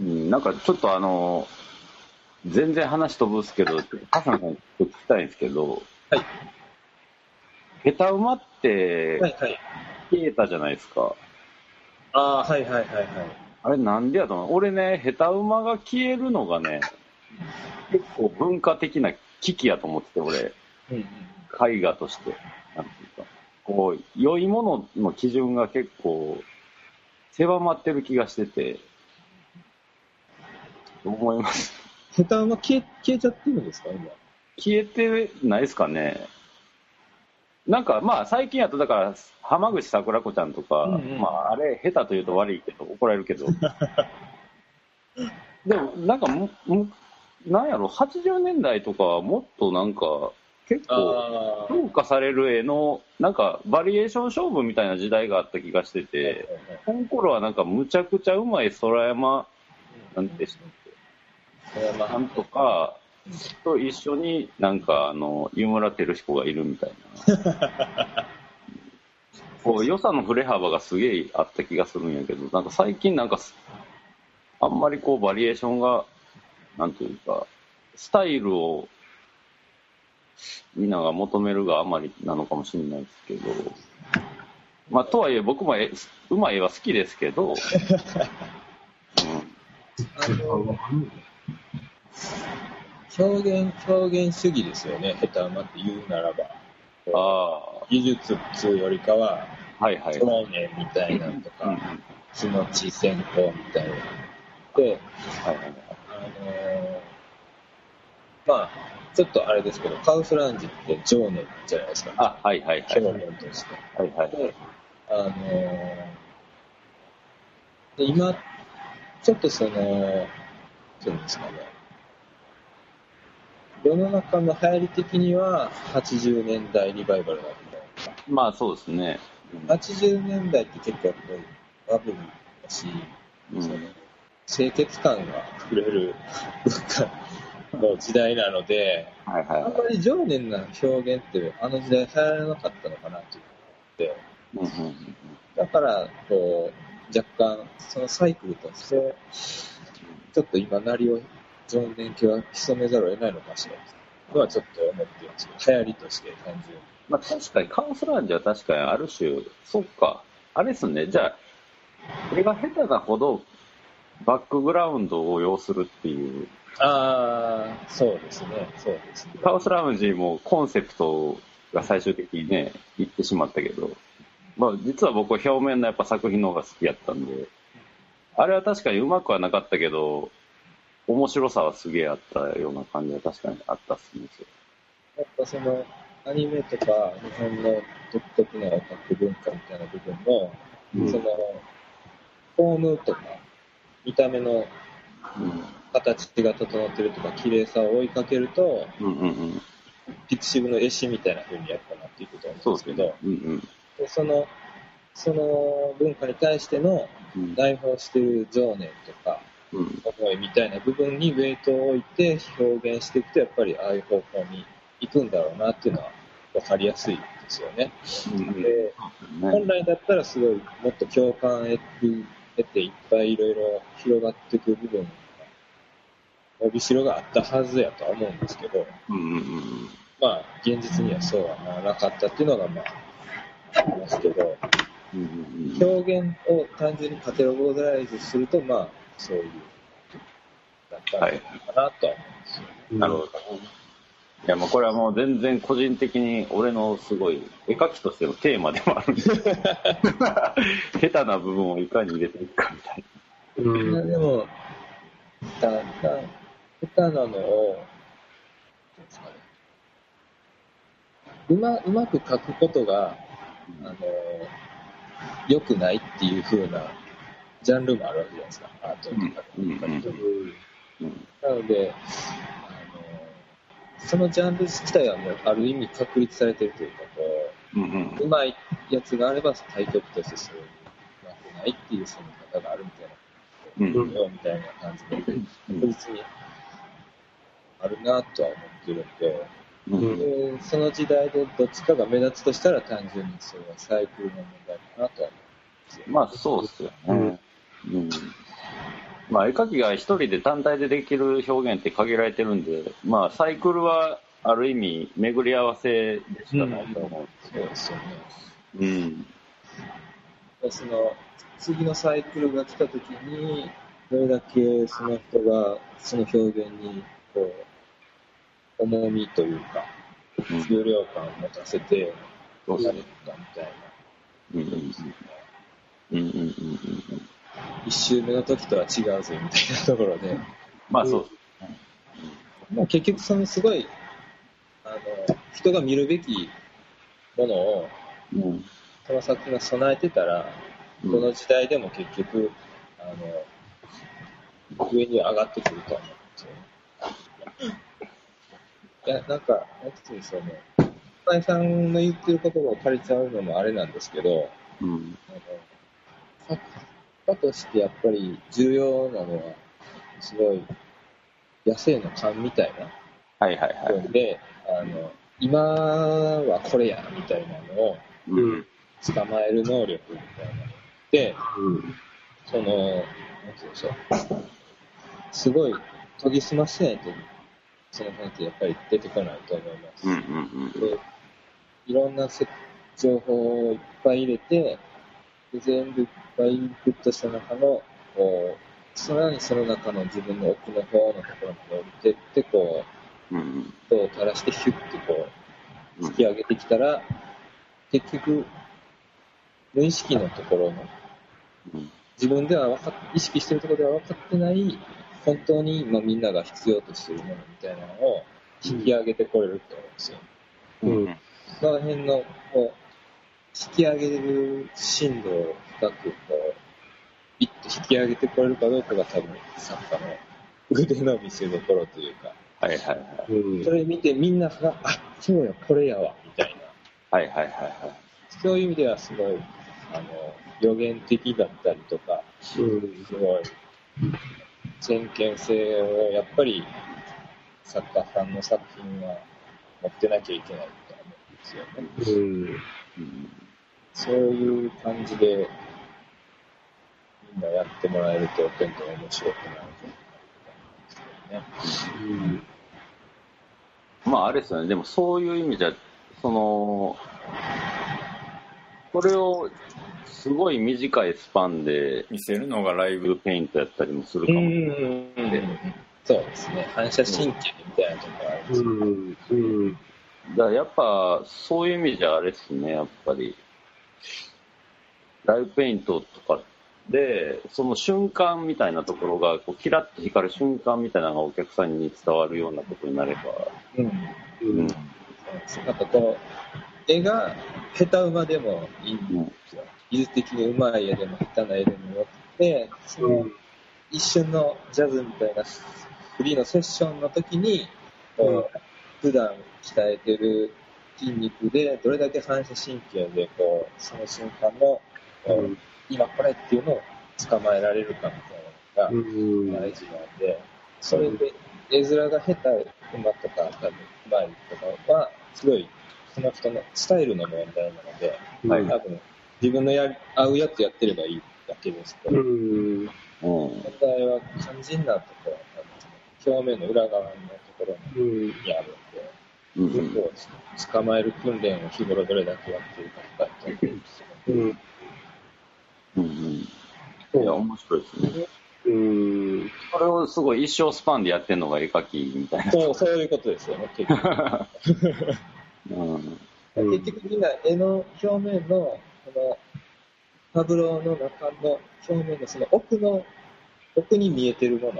うん、なんかちょっとあの、全然話飛ぶっすけど、ハサンさんに聞きたいんですけど、はい。ヘタ馬ってはいはい。消えたじゃないですか。ああ、はいはいはいはい。あれなんでやと思う？俺ね、ヘタ馬が消えるのがね、結構文化的な危機やと思ってて、俺、うんうん。絵画として。こう、良いものの基準が結構、狭まってる気がしてて、思います。ヘタは消え、消えちゃってるんですか、今。消えてないですかね。なんかまあ最近やとだから浜口桜子ちゃんとか、うんうん。まああれ下手と言うと悪いけど怒られるけど。でもなんかむむなんやろ80年代とかはもっとなんか結構。評価される絵のなんかバリエーション勝負みたいな時代があった気がしててこの頃はなんかむちゃくちゃうまい空山なんてしたっけそれはまあ、なんとかと一緒になんかあの湯村照彦がいるみたいな。こう良さの振れ幅がすげえあった気がするんやけどなんか最近なんかすあんまりこうバリエーションがなんていうかスタイルをみんなが求めるがあまりなのかもしれないですけど。まあとはいえ僕も絵うまい絵は好きですけど、うん、表現、表現主義ですよね、ヘタ馬って言うならば。あ技術っつうよりかは、あはいはい、概念みたいなんとか、気持ち先行みたいな。で、はいはい。あのーまあ、ちょっとあれですけど、カウスランジって情念じゃないですか。あはいはいはい表現として。はいはいで、あのーで今、ちょっとその、どうですかね、世の中の流行り的には80年代リバイバルだけど、まあそうですね。80年代って結構やっぱりバブルだし、うんその清潔感が溢れる文化の時代なので、はいはいはあんまり情念な表現ってあの時代流行らなかったのかなというのがあって、い。うんうんだから、こう、若干、そのサイクルとして、ちょっと今、なりを、情念気は潜めざるを得ないのかもしれないとはちょっと思っていますけど、流行りとして単純に。まあ確かにカウンスランジは確かにある種、そっか。あれですね。じゃあ、これが下手なほどバックグラウンドを要するっていう。ああ、そうですね、そうですね。カウスラウンジもコンセプトが最終的にね、言ってしまったけど、まあ実は僕は表面のやっぱ作品の方が好きやったんで、あれは確かにうまくはなかったけど、面白さはすげえあったような感じは確かにあったっすね。やっぱその、アニメとか、日本の独特なオタク文化みたいな部分も、うんその、フォームとか、見た目の形が整ってるとか、綺麗さを追いかけると、うんうんうん。ピクシブの絵師みたいな風にやっぱなっていくと思うんですけど、うんうん。でその、その文化に対してのうん内包してる情念とか、うん思いみたいな部分にウェイトを置いて表現していくと、やっぱりああいう方向に行くんだろうなっていうのは分かりやすいですよね。うんで本来だったらすごいもっと共感を得ていっぱいいろいろ広がっていく部分が伸びしろがあったはずやとは思うんですけど、うんうんうんまあ現実にはそうはならなかったっていうのがまあありますけど、うんうんうん。表現を単純にカテゴライズすると、まあそういう、だったんじゃないかなとは思うんですよ。なるほど。いや、もうこれはもう全然個人的に俺のすごい絵描きとしてのテーマでもあるんで。下手な部分をいかに入れていくかみたいいやでも、だんだん、下手なのを、なんですかねうまうまく書くことが、あの、良くないっていう風なジャンルもあるわけじゃないですか、アートとかなので、あの、そのジャンル自体はもうある意味確立されてるというか、こうんうん。う、うまいやつがあれば対局としてそういう、うまくないっていう攻め方があるみたいな。うんよみたいな感じで、確実にあるなとは思ってるんで、うんでその時代でどっちかが目立つとしたら単純にそれはサイクルの問題かなとは思まあそうですよね。うん。まあ絵描きが一人で単体でできる表現って限られてるんで、まあサイクルはある意味巡り合わせでしかないと思う。そうですよね。うん。でその、次のサイクルが来た時に、どれだけその人がその表現に、こう、重みというか、うん重量感を持たせて、そうそうやれたみたいな。うんうんうんうんうんうんうん。一周目の時とは違うぜ、みたいなところで。まあそう。まあ、結局そのすごい、あの、人が見るべきものを、うん。この作品が備えてたら、うんどの時代でも結局、あの、上には上がってくると思うんですよね。いや、なんか、なんていうんでしょうね。深井さんの言ってる言葉を借りちゃうのもあれなんですけど、うん。あの作家としてやっぱり重要なのは、すごい、野生の勘みたいなはいはいはい。で、あの、今はこれや、みたいなのをうん。捕まえる能力みたいなので、うん。その、なんて言うんでしょう。すごい研ぎ澄ましてないと、その本ってやっぱり出てこないと思います。うんうんうん。で、いろんなせ情報をいっぱい入れて、で全部いっぱいインプットした中の、こう、さらにその中の自分の奥の方のところまで降りてって、こうんう、人を垂らしてヒュッてこう、引き上げてきたら、結局、無意識のところの、うん。自分では分かっ意識してるところでは分かってない、本当に今みんなが必要としてるものみたいなのを引き上げてこれると思うんですよ。うん。その辺の、こう、引き上げる深度を深く、こう、ビッと引き上げてこれるかどうかが多分作家の腕の見せ所というか、はいはいはい。うんそれ見てみんなが、あ、そうや、これやわ、みたいな。はいはいはいはい。そういう意味ではすごい、あの、予言的だったりとか、うんすごい、先見性をやっぱり作家さんの作品は持ってなきゃいけないと思うんですよね。うんうん。そういう感じで、みんなやってもらえると、どんどん面白くなると思うんですけどね。うんまああれですよね。でもそういう意味じゃ、その、これをすごい短いスパンで見せるのがライブペイントやったりもするかも。そうですね。反射神経みたいなところあるんですよ。うんうんだからやっぱそういう意味じゃあれですね、やっぱり。ライブペイントとかで、その瞬間みたいなところが、こうキラッと光る瞬間みたいなのがお客さんに伝わるようなことになれば、うん。うんそうですなんかこう、絵が下手馬でもいいんですよ。技術的に上手い絵でも下手な絵でもよくて、その一瞬のジャズみたいなフリーのセッションの時に、こう普段鍛えてる筋肉でどれだけ反射神経でこうその瞬間の、今これっていうのを捕まえられるかみたいなのがうん。大事なんで、それで絵面が下手馬とか多分上手いとかはすごいその人のスタイルの問題なので、はい。多分自分のやり合うやつやってればいいだけですけど、うんうん。問題は肝心なところ、表面の裏側のところうんにあるんで、うんそこを捕まえる訓練を日頃どれだけやってるかとかっていううんうんうん。いや、面白いですね。うんこれをすごい一生スパンでやってるのが絵描きみたいな。そう、そういうことですよね、結局。うん。う ん結局みんな絵の表面の、この、タブローの中の表面のその奥の、奥に見えてるも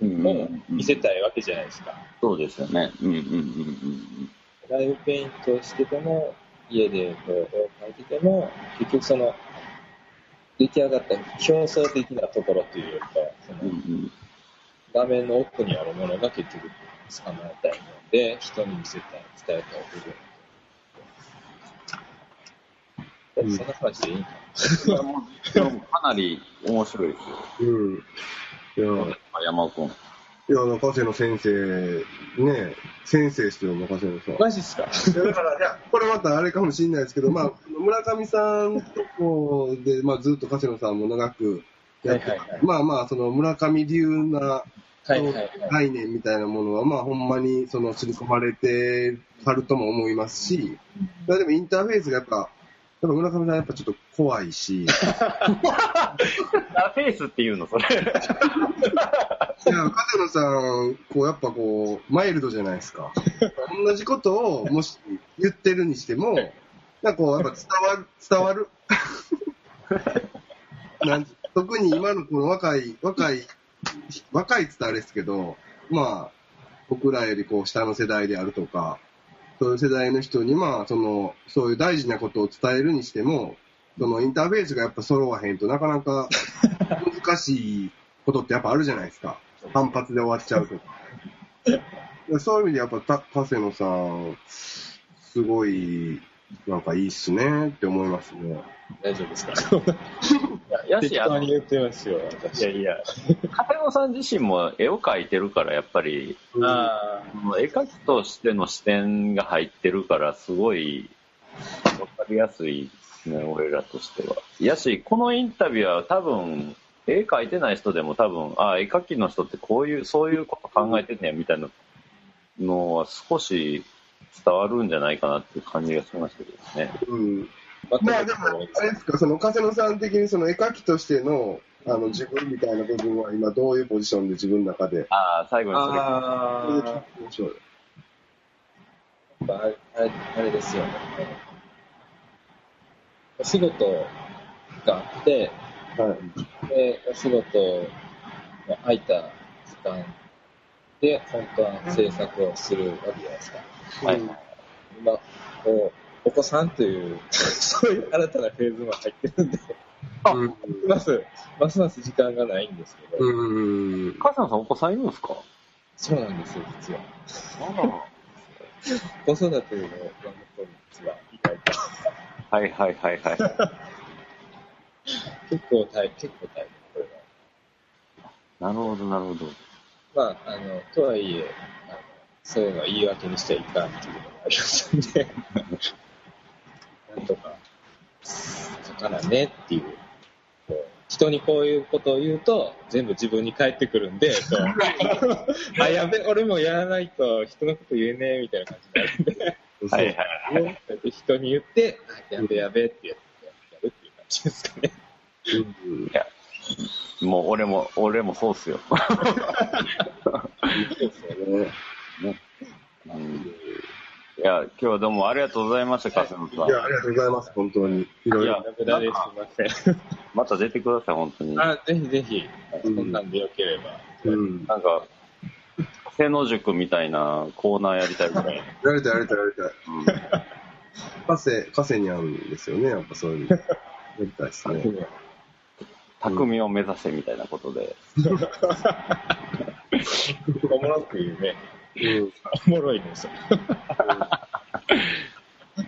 うんのを見せたいわけじゃないですか。そうですよね。うんうんうんライブペイントしてても、家でこう絵を描いてても、結局その、出来上がった表層的なところというか、そうん。うのんうん画面の奥にあるものが結局捕まえたいので、人に見せたい、伝えたい部分。そんな話でいいかいやもかなり面白いですよ。うん。いや。山尾君。いや、中瀬の先生、ね、先生してよ、中瀬のさん。マジっすか？いやだから、いや、これまたあれかもしれないですけど、まあ、村上さんとこで、まあ、ずっと加瀬野さんも長くやって、はいはいはい。まあまあ、その村上流なはいはいはい。概念みたいなものは、まあ、ほんまに、その、刷り込まれてはるとも思いますし、でもインターフェースがやっぱ、やっぱ村上さんやっぱちょっと怖いし、フェイスっていうの、それ。や、加瀬野さん、こう、やっぱこう、マイルドじゃないですか。同じことを、もし言ってるにしても、なんかこう、やっぱ伝わる、伝わる。なん特に今のこの若い、若い、若いって言ったらあれですけど、まあ、僕らよりこう下の世代であるとか、そういう世代の人に、まあ、その、そういう大事なことを伝えるにしても、そのインターフェースがやっぱ揃わへんとなかなか難しいことってやっぱあるじゃないですか。反発で終わっちゃうとか。そういう意味でやっぱた、加瀬野さん、すごい、なんかいいっすねって思いますね。大丈夫ですか？やし、あの、い適当に言ってますよ、私。やいや、片野さん自身も絵を描いてるから、やっぱり、あその絵描きとしての視点が入ってるから、すごい、わかりやすいですね、俺らとしては。やし、このインタビューは多分、絵描いてない人でも多分、ああ、絵描きの人ってこういう、そういうこと考えてんねや、みたいなのは少し伝わるんじゃないかなっていう感じがしましたけどね。うん。まあでも、あれですか、その加瀬野さん的にその絵描きとしての、あの、自分みたいな部分は今どういうポジションで自分の中で。ああ、最後にそれ。それで聞いあてみましょうよーあれあれあれですよね。お仕事があって、はい。で、お仕事の空いた時間で、本当は制作をするわけじゃないですか。はい今、こう、お子さんという、そういう新たなフェーズも入ってるんで、うん。ます、ますます時間がないんですけど、うん。母さんさんお子さんいるんですか？そうなんですよ、実は。あ 子育てのが向こうに実は意外と。はいはいはいはい。結構大結構大変、これは。なるほどなるほど。まあ、あの、とはいえ、あのそういうのは言い訳にしちゃいかんっていうのがありますんで、なんとか、書かなねっていう。人にこういうことを言うと、全部自分に返ってくるんで、あ、やべ、俺もやらないと人のこと言えねえみたいな感じになるんで、はいはいはい。人に言って、あやべやべってやってやるっていう感じですかね。うんいや、もう俺も、俺もそうっすよ。そうですよね。うんいや、今日はどうもありがとうございました、さんい。や、ありがとうございます、本当に。いろいいやろ。無駄ですいません。また出てください、本当に。あ、ぜひぜひ、そんなんでよければ。うん。なんか、背の塾みたいなコーナーやりたいぐらい。やりたい、やりたい、やりたい。うんカセ、カセに合うんですよね、やっぱそういうの。やりたいですね。匠を目指せみたいなことで。おもろく言うね。うん。おもろいね、それ。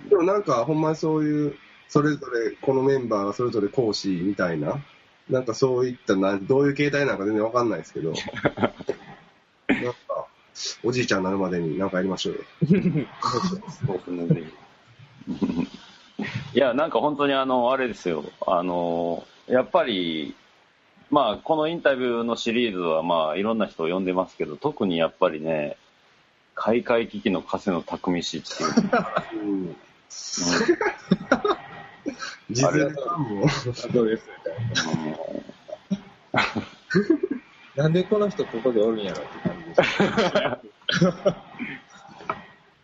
でもなんか、ほんまにそういう、それぞれ、このメンバーがそれぞれ講師みたいな、なんかそういったな、どういう形態なのか全然わかんないですけど、なんか、おじいちゃんになるまでになんかやりましょうよ。いや、なんか本当にあの、あれですよ。あの、やっぱり、まあ、このインタビューのシリーズは、まあ、いろんな人を呼んでますけど、特にやっぱりね、開会危機の加瀬の匠氏っていう、うん。実際もう、そうです、みたいうんな。なんでこの人ここでおるんやろって感じです。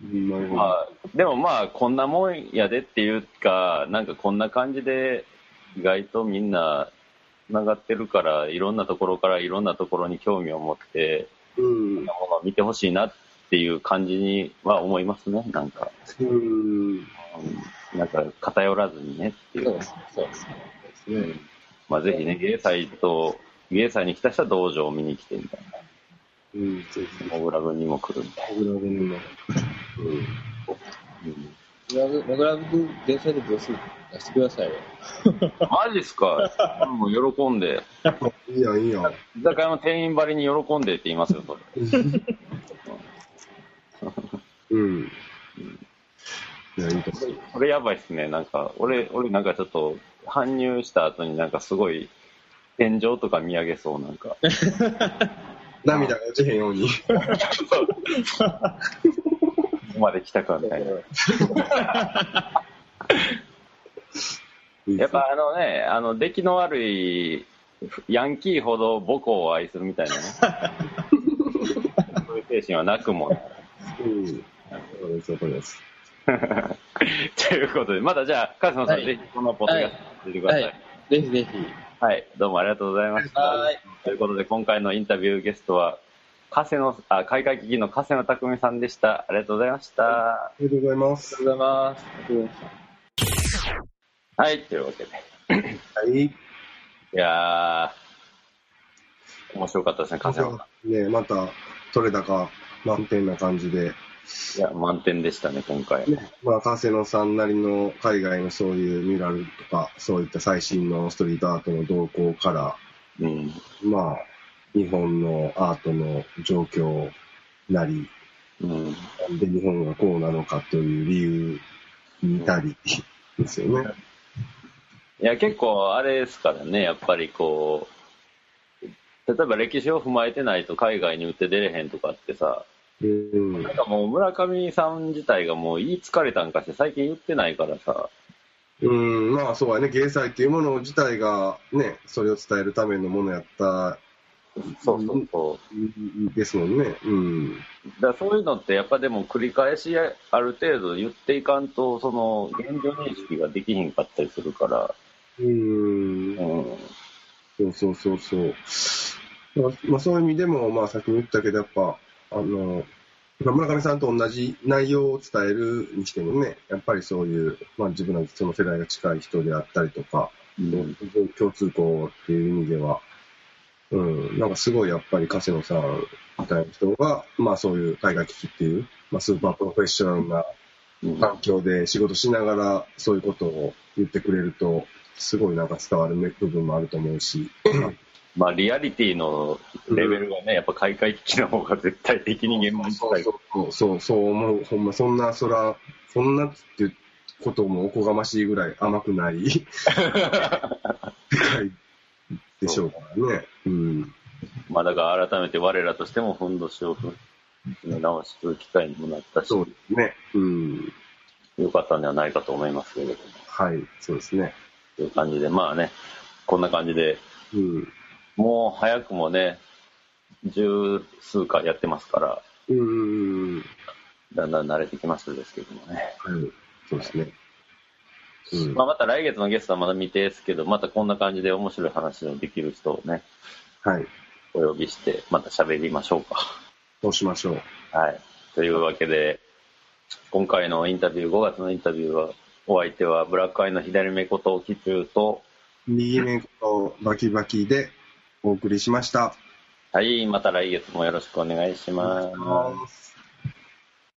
まあ、でもまあ、こんなもんやでっていうか、なんかこんな感じで、意外とみんな、繋がってるから、いろんなところからいろんなところに興味を持って、うん。ものを見てほしいなっていう感じには思いますね、なんか。うん。うんなんか偏らずにねっていう。そうですね、そうですね。うんまあぜひね、芸祭と、芸祭に来た人は道場を見に来てみたいうん。ぜひ、な。モグラ軍にも来るみたい僕らにも。な。うんモグラブ、モグラブ、電車でどうする出してくださいよ。マジっすか？もう喜んで。いいやん、いいやん。居酒屋の店員ばりに喜んでって言いますよ、それ。うん。いや、いいと思う。それやばいっすね。なんか、俺、俺なんかちょっと、搬入した後になんかすごい、天井とか見上げそう、なんか。涙が落ちへんように。ここまで来たかみたいな。やっぱあのね、あの、出来の悪いヤンキーほど母校を愛するみたいなね。そういう精神はなくも。そうです、そうです。ということで、またじゃあ、カズマさん、はいぜひこのポッドキャスト出てください。ははいい。ぜひぜひ。どうもありがとうございました。はい。ということで、今回のインタビューゲストは、加瀬の、あ、海外危機の加瀬野匠さんでした。ありがとうございました。ありがとうございます。ありがとうございます。はい、というわけで。はい。いやー、面白かったですね、加瀬野さねまた、取れ高満点な感じで、ん。いや、満点でしたね、今回。まあ、加瀬野さんなりの海外のそういうミュラルとか、そういった最新のストリートアートの動向から、うん。まあ、日本のアートの状況なり、うん。なんで日本がこうなのかという理由にたりですよね。いや、結構あれですからね、やっぱりこう、例えば歴史を踏まえてないと海外に売って出れへんとかってさ、うん。なんかもう村上さん自体がもう言い疲れたんかして最近言ってないからさ、うん、まあそうやね、芸祭っていうもの自体がね、それを伝えるためのものやったそうそうそですもんね。うん。う。だそういうのってやっぱでも繰り返しある程度言っていかんと、その現状認識ができひんかったりするから、うん。うん。そうそうそうそう。まあ、まあ、そういう意味でも、まあ、さっきも言ったけど、やっぱ、あの、まあ村上さんと同じ内容を伝えるにしてもね、やっぱりそういう、まあ、自分のその世代が近い人であったりとか、うん。共通項っていう意味では、うん、なんかすごいやっぱり加瀬野さんみたいな人が、まあそういう海外危機っていう、まあスーパープロフェッショナルなうん。環境で仕事しながらそういうことを言ってくれると、すごいなんか伝わる部分もあると思うし、まあリアリティのレベルがね、やっぱ開会危機の方が絶対的に現場に近い。そうそう、そう思う。ほんま、そんな、そら、そんなっていうこともおこがましいぐらい甘くない世界でしょうからね。うん。まあだから改めて我らとしてもふんどしを踏み直す機会にもなったし、そうですね。うん。よかったんではないかと思いますけれども。はい、そうですね。という感じで、まあね、こんな感じで、うん。もう早くもね、十数回やってますから、うん。だんだん慣れてきましたですけどもね。はい。そうですね。うん。まあまた来月のゲストはまだ未定ですけど、またこんな感じで面白い話のできる人をね、はい。お呼びして、また喋りましょうか。そうしましょう。はい。というわけで、今回のインタビュー、5月のインタビューは、お相手はブラックアイの左目こと、キチューと、右目とバキバキでお送りしました。はい、また来月もよろしくお願いします。ます。